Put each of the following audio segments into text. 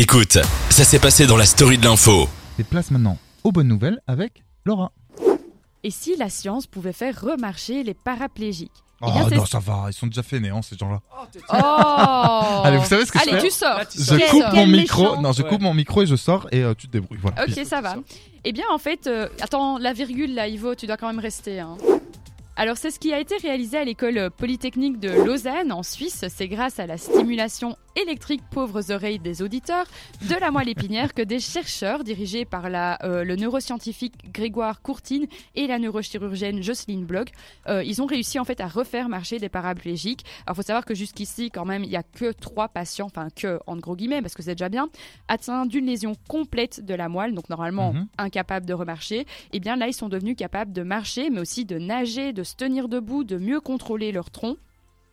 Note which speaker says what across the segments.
Speaker 1: Écoute, ça s'est passé dans la story de l'info.
Speaker 2: Et place maintenant aux bonnes nouvelles avec Laura.
Speaker 3: Et si la science pouvait faire remarcher les paraplégiques?
Speaker 2: Oh
Speaker 3: Eh bien, c'est-
Speaker 2: non, ça va, ils sont déjà néants ces gens-là.
Speaker 3: Oh
Speaker 2: Allez, vous savez ce que je
Speaker 3: Allez,
Speaker 2: fais
Speaker 3: tu sors
Speaker 2: Je
Speaker 3: Quel-
Speaker 2: coupe
Speaker 3: quel
Speaker 2: mon micro,
Speaker 3: méchant.
Speaker 2: non, je
Speaker 4: Ouais.
Speaker 2: coupe mon micro et je sors et euh, tu te débrouilles. Voilà.
Speaker 3: Ok, ça va. Eh bien, en fait, euh, attends, la virgule là, Ivo, tu dois quand même rester. hein. Alors, c'est ce qui a été réalisé à l'école polytechnique de Lausanne, en Suisse. C'est grâce à la stimulation électrique pauvres oreilles des auditeurs de la moelle épinière que des chercheurs dirigés par la, euh, le neuroscientifique Grégoire Courtine et la neurochirurgienne Jocelyne Bloch, euh, ils ont réussi en fait à refaire marcher des paraplégiques. Alors, faut savoir que jusqu'ici, quand même, il y a que trois patients, enfin que en gros guillemets, parce que c'est déjà bien, atteints d'une lésion complète de la moelle, donc normalement
Speaker 2: Mhm.
Speaker 3: incapables de remarcher. Et bien là, ils sont devenus capables de marcher, mais aussi de nager, de se tenir debout, de mieux contrôler leur tronc.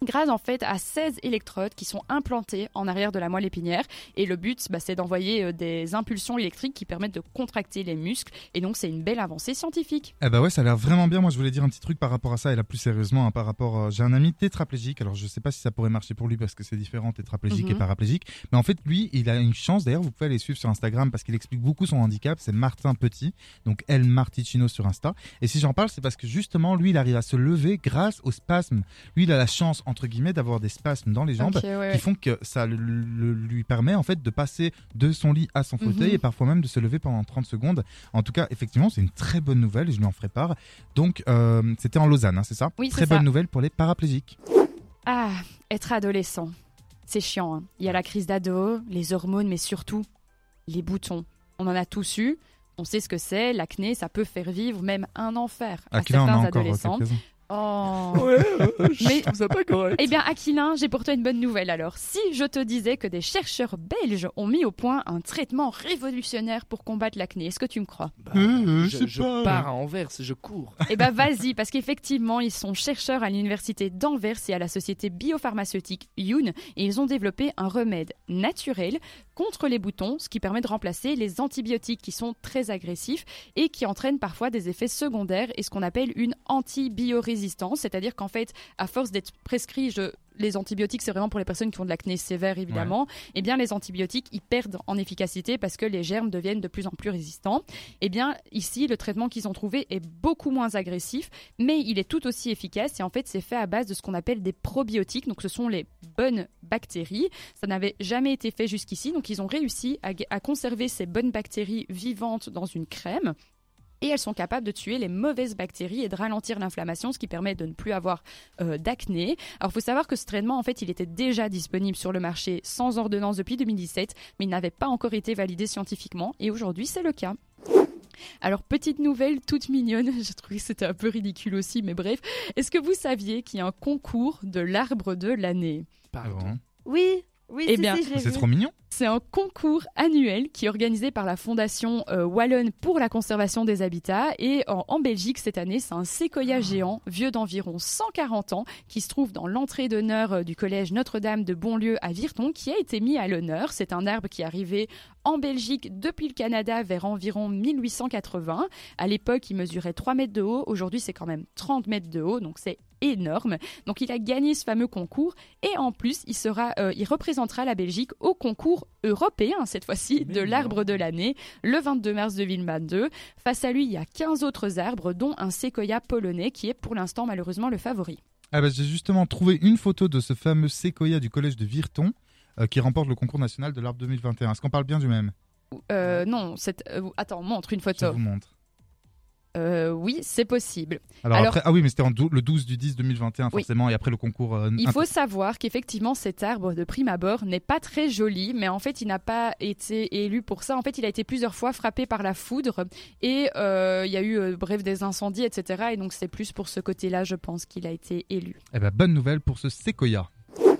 Speaker 3: Grâce en fait à 16 électrodes qui sont implantées en arrière de la moelle épinière. Et le but, bah, c'est d'envoyer euh, des impulsions électriques qui permettent de contracter les muscles. Et donc, c'est une belle avancée scientifique.
Speaker 2: Eh bah ouais, ça a l'air vraiment bien. Moi, je voulais dire un petit truc par rapport à ça et là plus sérieusement, hein, par rapport. euh, J'ai un ami tétraplégique. Alors, je sais pas si ça pourrait marcher pour lui parce que c'est différent, tétraplégique et
Speaker 3: Mhm.
Speaker 2: paraplégique. Mais en fait, lui, il a une chance. D'ailleurs, vous pouvez aller suivre sur Instagram parce qu'il explique beaucoup son handicap. C'est Martin Petit, donc El Marticino sur Insta. Et si j'en parle, c'est parce que justement, lui, il arrive à se lever grâce au spasme. Lui, il a la chance entre guillemets d'avoir des spasmes dans les jambes
Speaker 3: ouais,
Speaker 2: qui font que ça le- le- lui permet en fait de passer de son lit à son fauteuil
Speaker 3: Mhm.
Speaker 2: et parfois même de se lever pendant 30 secondes. En tout cas, effectivement, c'est une très bonne nouvelle et je lui en ferai part. Donc, euh, c'était en Lausanne, hein, c'est ça
Speaker 3: Oui,
Speaker 2: Très
Speaker 3: ça.
Speaker 2: bonne nouvelle pour les paraplégiques.
Speaker 3: Ah, être adolescent, c'est chiant. hein. Il y a la crise d'ado, les hormones, mais surtout les boutons. On en a tous eu. On sait ce que c'est. L'acné, ça peut faire vivre même un enfer à
Speaker 2: a
Speaker 3: certains adolescents. Oh.
Speaker 4: Ouais, euh, je
Speaker 3: Mais-
Speaker 4: trouve ça pas correct.
Speaker 3: Eh bien, Aquilin, j'ai pour toi une bonne nouvelle alors. Si je te disais que des chercheurs belges ont mis au point un traitement révolutionnaire pour combattre l'acné, est-ce que tu me crois?
Speaker 4: Bah,
Speaker 2: Euh,
Speaker 4: je
Speaker 2: c'est
Speaker 4: je
Speaker 2: pas-
Speaker 4: pars à Anvers, je cours.
Speaker 3: Eh ben vas-y, parce qu'effectivement, ils sont chercheurs à l'université d'Anvers et à la société biopharmaceutique Yoon, et ils ont développé un remède naturel contre les boutons, ce qui permet de remplacer les antibiotiques qui sont très agressifs et qui entraînent parfois des effets secondaires et ce qu'on appelle une antibiorésistance, c'est-à-dire qu'en fait, à force d'être prescrit, je- les antibiotiques, c'est vraiment pour les personnes qui ont de l'acné sévère, évidemment. Eh bien, les antibiotiques, ils perdent en efficacité parce que les germes deviennent de plus en plus résistants. Eh bien, ici, le traitement qu'ils ont trouvé est beaucoup moins agressif, mais il est tout aussi efficace. Et en fait, c'est fait à base de ce qu'on appelle des probiotiques. Donc, ce sont les bonnes bactéries. Ça n'avait jamais été fait jusqu'ici. Donc, ils ont réussi à, à conserver ces bonnes bactéries vivantes dans une crème. Et elles sont capables de tuer les mauvaises bactéries et de ralentir l'inflammation, ce qui permet de ne plus avoir euh, d'acné. Alors, il faut savoir que ce traitement, en fait, il était déjà disponible sur le marché sans ordonnance depuis 2017, mais il n'avait pas encore été validé scientifiquement. Et aujourd'hui, c'est le cas. Alors, petite nouvelle toute mignonne, j'ai trouvé que c'était un peu ridicule aussi, mais bref. Est-ce que vous saviez qu'il y a un concours de l'arbre de l'année?
Speaker 4: Pardon?
Speaker 2: Vraiment.
Speaker 5: Oui, oui,
Speaker 3: Eh
Speaker 5: si,
Speaker 3: bien,
Speaker 5: si,
Speaker 2: C'est trop mignon.
Speaker 3: C'est un concours annuel qui est organisé par la Fondation euh, Wallonne pour la conservation des habitats. Et en, en Belgique, cette année, c'est un séquoia géant, vieux d'environ 140 ans, qui se trouve dans l'entrée d'honneur euh, du collège Notre-Dame de Bonlieu à Virton, qui a été mis à l'honneur. C'est un arbre qui est arrivé en Belgique depuis le Canada vers environ 1880. À l'époque, il mesurait 3 mètres de haut. Aujourd'hui, c'est quand même 30 mètres de haut, donc c'est énorme. Donc il a gagné ce fameux concours et en plus il sera, euh, il représentera la Belgique au concours européen cette fois-ci de l'arbre de l'année le 22 mars 2022. Face à lui, il y a 15 autres arbres dont un séquoia polonais qui est pour l'instant malheureusement le favori.
Speaker 2: Ah bah, J'ai justement trouvé une photo de ce fameux séquoia du collège de Virton euh, qui remporte le concours national de l'arbre 2021. Est-ce qu'on parle bien du même?
Speaker 3: Euh, non, attends, montre une
Speaker 2: Je
Speaker 3: photo.
Speaker 2: vous montre.
Speaker 3: Euh, oui, c'est possible.
Speaker 2: Alors,
Speaker 3: Alors-
Speaker 2: après, ah oui, mais c'était le 12 du 10 2021
Speaker 3: Oui.
Speaker 2: forcément, et après le concours. euh,
Speaker 3: Il faut savoir qu'effectivement cet arbre de prime abord n'est pas très joli, mais en fait il n'a pas été élu pour ça. En fait il a été plusieurs fois frappé par la foudre et euh, il y a eu bref des incendies, etc. Et donc c'est plus pour ce côté-là, je pense, qu'il a été élu.
Speaker 2: Eh ben, bonne nouvelle pour ce séquoia.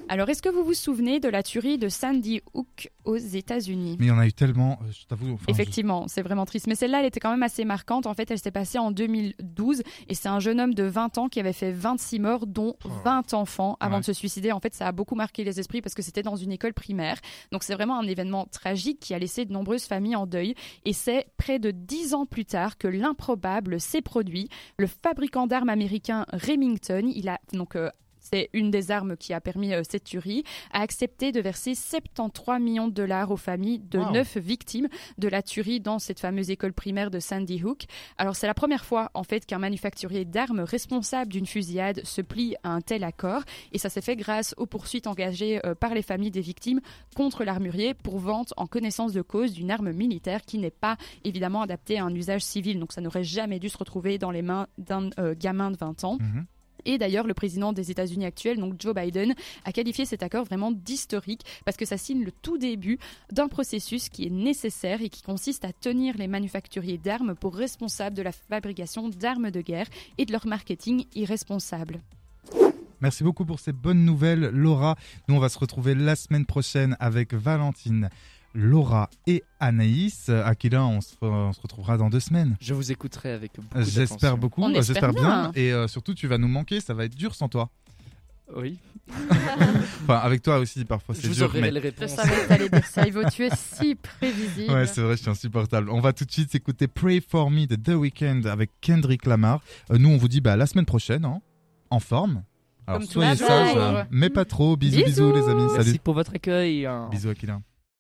Speaker 3: Alors est-ce que vous vous souvenez de la tuerie de Sandy Hook aux États-Unis?
Speaker 2: Mais il y en a eu tellement, euh, je t'avoue. enfin, je-
Speaker 3: Effectivement, c'est vraiment triste. Mais celle-là, elle était quand même assez marquante. En fait, elle s'est passée en 2012 et c'est un jeune homme de 20 ans qui avait fait 26 morts, dont 20 enfants avant
Speaker 2: Ouais.
Speaker 3: de se suicider. En fait, ça a beaucoup marqué les esprits parce que c'était dans une école primaire. Donc, c'est vraiment un événement tragique qui a laissé de nombreuses familles en deuil. Et c'est près de 10 ans plus tard que l'improbable s'est produit. Le fabricant d'armes américain Remington, il a donc. euh, c'est une des armes qui a permis euh, cette tuerie, a accepté de verser 73 millions de dollars aux familles de
Speaker 2: Wow.
Speaker 3: neuf victimes de la tuerie dans cette fameuse école primaire de Sandy Hook. Alors c'est la première fois en fait qu'un manufacturier d'armes responsable d'une fusillade se plie à un tel accord et ça s'est fait grâce aux poursuites engagées euh, par les familles des victimes contre l'armurier pour vente en connaissance de cause d'une arme militaire qui n'est pas évidemment adaptée à un usage civil. Donc ça n'aurait jamais dû se retrouver dans les mains d'un euh, gamin de 20 ans.
Speaker 2: Mhm.
Speaker 3: Et d'ailleurs, le président des États-Unis actuel, donc Joe Biden, a qualifié cet accord vraiment d'historique parce que ça signe le tout début d'un processus qui est nécessaire et qui consiste à tenir les manufacturiers d'armes pour responsables de la fabrication d'armes de guerre et de leur marketing irresponsable.
Speaker 2: Merci beaucoup pour ces bonnes nouvelles, Laura. Nous, on va se retrouver la semaine prochaine avec Valentine, Laura et Anaïs. Aquila, on se, on se retrouvera dans deux semaines.
Speaker 4: Je vous écouterai avec beaucoup
Speaker 2: J'espère beaucoup, j'espère bien.
Speaker 3: bien.
Speaker 2: Et euh, surtout, tu vas nous manquer, ça va être dur sans toi.
Speaker 4: Oui,
Speaker 2: Enfin, avec toi aussi, parfois,
Speaker 4: je
Speaker 2: c'est
Speaker 4: vous
Speaker 2: dur.
Speaker 4: aurai
Speaker 2: mais-
Speaker 4: les
Speaker 3: Je
Speaker 4: réponses.
Speaker 3: savais que t'allais dire ça, Ivo, tu es si prévisible.
Speaker 2: Ouais, c'est vrai, je suis insupportable. On va tout de suite écouter Pray for Me de The Weeknd avec Kendrick Lamar. Euh, nous, on vous dit bah, la semaine prochaine, hein, en forme. Alors,
Speaker 3: Comme
Speaker 2: soyez sages, mais pas trop. Bisous, bisous,
Speaker 3: Bisous.
Speaker 2: les amis.
Speaker 4: Merci
Speaker 2: Salut.
Speaker 4: pour votre accueil. hein.
Speaker 2: Bisous, Aquila.